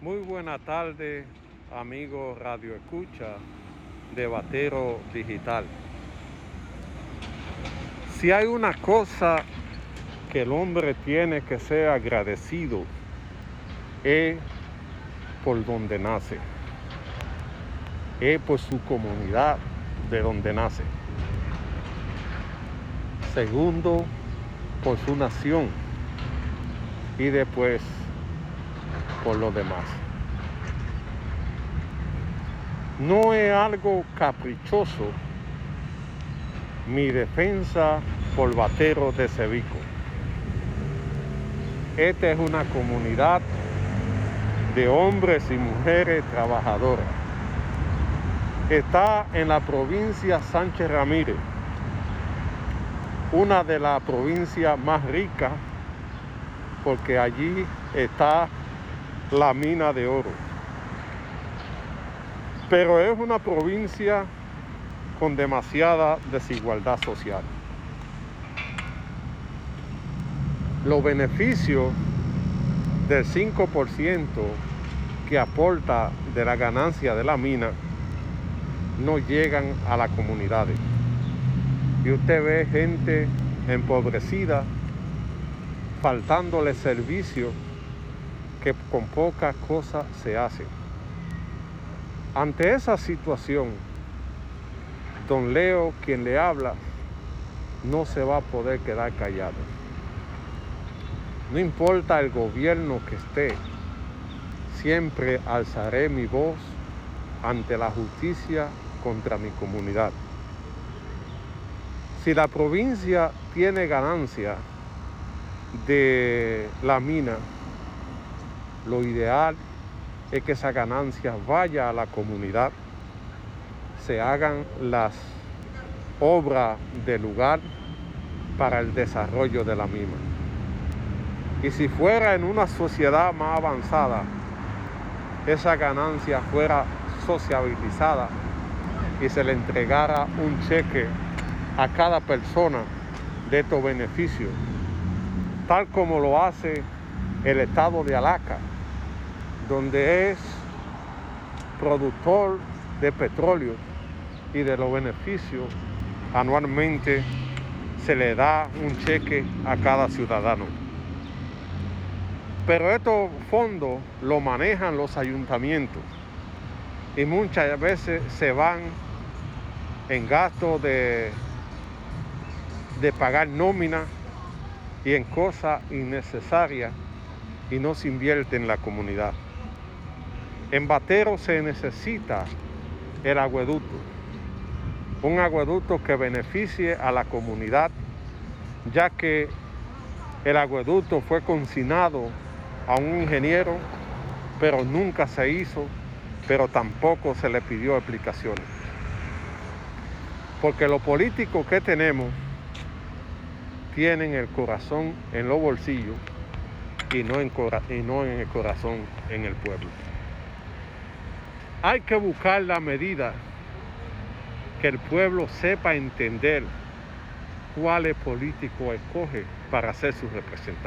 Muy buena tarde, amigo Radio Escucha de Batero Digital. Si hay una cosa que el hombre tiene que ser agradecido, es por donde nace, es por su comunidad de donde nace. Segundo, por su nación y después por los demás. No es algo caprichoso mi defensa por Batero de Cevico. Esta es una comunidad de hombres y mujeres trabajadoras. Está en la provincia Sánchez Ramírez, una de las provincias más ricas, porque allí está la mina de oro. Pero es una provincia con demasiada desigualdad social. Los beneficios del 5% que aporta de la ganancia de la mina no llegan a las comunidades. Y usted ve gente empobrecida, faltándole servicio que con pocas cosas se hace. Ante esa situación, don Leo, quien le habla, no se va a poder quedar callado. No importa el gobierno que esté, siempre alzaré mi voz ante la justicia contra mi comunidad. Si la provincia tiene ganancia de la mina, lo ideal es que esa ganancia vaya a la comunidad, se hagan las obras del lugar para el desarrollo de la misma. Y si fuera en una sociedad más avanzada, esa ganancia fuera sociabilizada y se le entregara un cheque a cada persona de estos beneficios, tal como lo hace el estado de Alaca, donde es productor de petróleo y de los beneficios anualmente se le da un cheque a cada ciudadano. Pero estos fondos lo manejan los ayuntamientos y muchas veces se van en gastos de, de pagar nómina y en cosas innecesarias y no se invierte en la comunidad. En Batero se necesita el agueducto, un agueducto que beneficie a la comunidad, ya que el agueducto fue consignado a un ingeniero, pero nunca se hizo, pero tampoco se le pidió explicaciones. Porque los políticos que tenemos tienen el corazón en los bolsillos y no en, y no en el corazón en el pueblo. Hay que buscar la medida que el pueblo sepa entender cuáles políticos escoge para ser su representante.